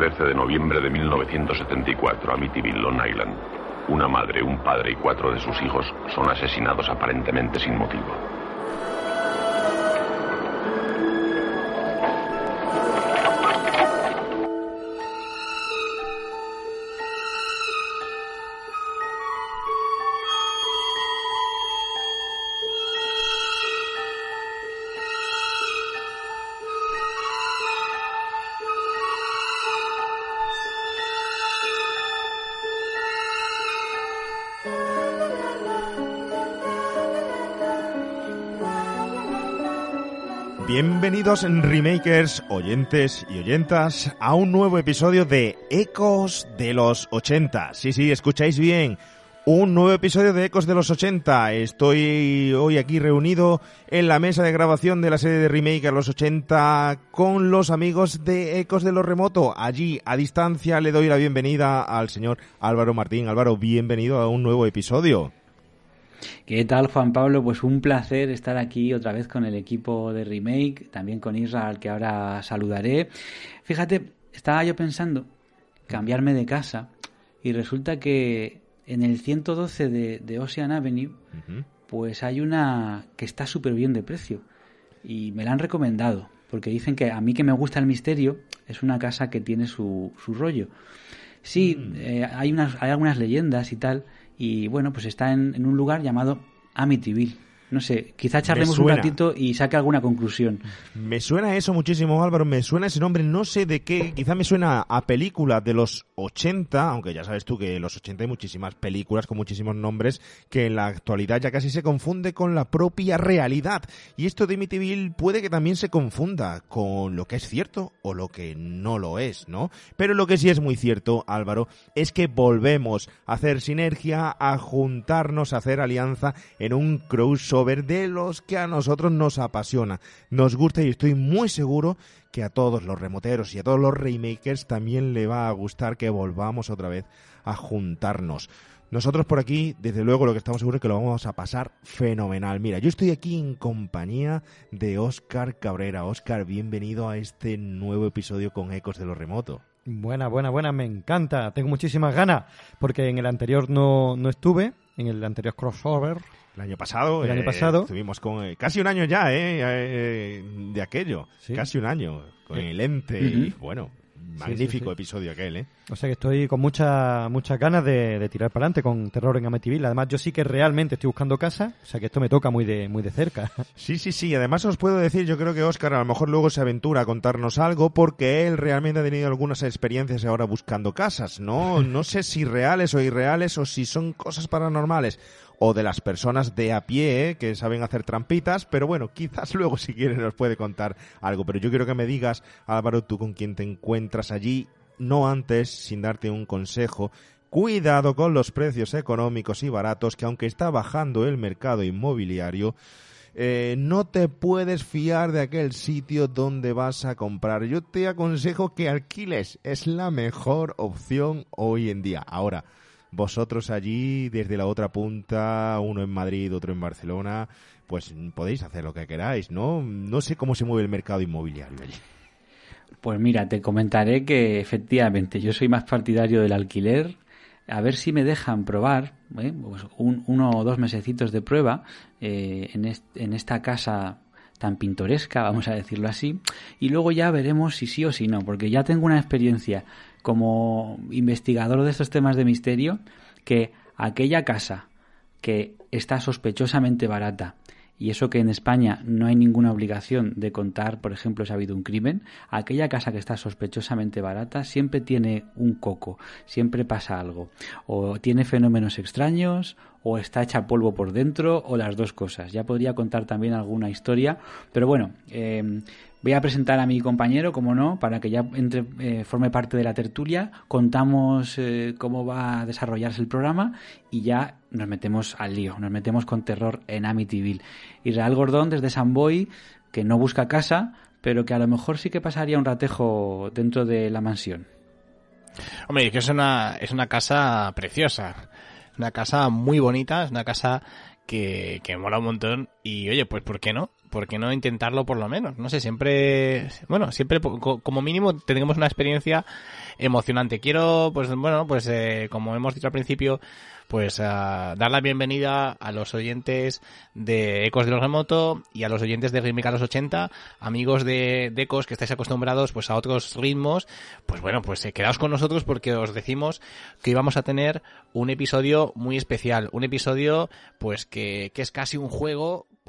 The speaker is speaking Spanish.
13 de noviembre de 1974, Amityville, Long Island. Una madre, un padre y cuatro de sus hijos son asesinados aparentemente sin motivo. Bienvenidos en Remakers, oyentes y oyentas, a un nuevo episodio de Ecos de los 80. Sí, sí, escucháis bien. Un nuevo episodio de Ecos de los 80. Estoy hoy aquí reunido en la mesa de grabación de la serie de Remakers los 80 con los amigos de Ecos de los Remoto. Allí, a distancia, le doy la bienvenida al señor Álvaro Martín. Álvaro, bienvenido a un nuevo episodio. ¿Qué tal, Juan Pablo? Pues un placer estar aquí otra vez con el equipo de Remake, también con Israel, que ahora saludaré. Fíjate, estaba yo pensando cambiarme de casa y resulta que en el 112 de, de Ocean Avenue, pues hay una que está súper bien de precio y me la han recomendado porque dicen que a mí que me gusta el misterio es una casa que tiene su, su rollo. Sí, eh, hay, unas, hay algunas leyendas y tal, y bueno, pues está en, en un lugar llamado Amityville. No sé, quizá charlemos un ratito y saque alguna conclusión. Me suena eso muchísimo, Álvaro. Me suena ese nombre, no sé de qué. Quizá me suena a película de los 80, aunque ya sabes tú que en los 80 hay muchísimas películas con muchísimos nombres que en la actualidad ya casi se confunde con la propia realidad. Y esto de Amityville puede que también se confunda con lo que es cierto o lo que no lo es, ¿no? Pero lo que sí es muy cierto, Álvaro, es que volvemos a hacer sinergia, a juntarnos, a hacer alianza en un crossover de los que a nosotros nos apasiona, nos gusta y estoy muy seguro que a todos los remoteros y a todos los remakers también le va a gustar que volvamos otra vez a juntarnos. Nosotros por aquí, desde luego, lo que estamos seguros es que lo vamos a pasar fenomenal. Mira, yo estoy aquí en compañía de Óscar Cabrera. Óscar, bienvenido a este nuevo episodio con Ecos de lo Remoto. Buena, buena, buena, me encanta. Tengo muchísimas ganas porque en el anterior no, no estuve, en el anterior crossover. El año pasado, El año eh, pasado. estuvimos con eh, casi un año ya, eh, eh, de aquello, Sí. casi un año con el ente y ujú. Sí, magnífico sí. episodio aquel, eh. O sea que estoy con mucha, muchas ganas de, de tirar para adelante con Terror en Amityville. Además, yo sí que realmente estoy buscando casa, o sea que esto me toca muy de, muy de cerca. Sí, sí, sí. Además os puedo decir, yo creo que Óscar a lo mejor luego se aventura a contarnos algo porque él realmente ha tenido algunas experiencias ahora buscando casas. No, no sé si reales o irreales o si son cosas paranormales o de las personas de a pie que saben hacer trampitas, pero bueno, quizás luego si quiere nos puede contar algo. Pero yo quiero que me digas, Álvaro, tú con quién te encuentras allí, no antes, sin darte un consejo, Cuidado con los precios económicos y baratos, que aunque está bajando el mercado inmobiliario, eh, no te puedes fiar de aquel sitio donde vas a comprar. Yo te aconsejo que alquiles, es la mejor opción hoy en día. Ahora, vosotros allí, desde la otra punta, uno en Madrid, otro en Barcelona, pues podéis hacer lo que queráis, ¿no? No sé cómo se mueve el mercado inmobiliario allí. Pues mira, te comentaré que efectivamente yo soy más partidario del alquiler. A ver si me dejan probar ¿eh? pues un- uno o dos mesecitos de prueba eh, en, en esta casa tan pintoresca, vamos a decirlo así, y luego ya veremos si sí o si no, porque ya tengo una experiencia como investigador de estos temas de misterio que aquella casa que está sospechosamente barata y eso que en España no hay ninguna obligación de contar, por ejemplo, si ha habido un crimen, aquella casa que está sospechosamente barata siempre tiene un coco, siempre pasa algo, o tiene fenómenos extraños, o está hecha polvo por dentro, o las dos cosas. Ya podría contar también alguna historia, pero bueno, eh, Voy a presentar a mi compañero, como no, para que ya entre, eh, forme parte de la tertulia. Contamos eh, cómo va a desarrollarse el programa y ya nos metemos al lío, nos metemos con terror en Amityville. Israel Gordón desde San Boy, que no busca casa, pero que a lo mejor sí que pasaría un ratejo dentro de la mansión. Hombre, es que es una, es una casa preciosa, una casa muy bonita, es una casa que, que mola un montón y oye, pues ¿por qué no? ¿Por qué no intentarlo por lo menos? No sé, siempre, bueno, siempre como mínimo tenemos una experiencia emocionante. Quiero, pues bueno, pues eh, como hemos dicho al principio, pues dar la bienvenida a los oyentes de Ecos de los Remoto y a los oyentes de Remake a los 80, amigos de, Ecos que estáis acostumbrados pues a otros ritmos, pues bueno, pues eh, quedaos con nosotros porque os decimos que íbamos a tener un episodio muy especial, un episodio pues que, que es casi un juego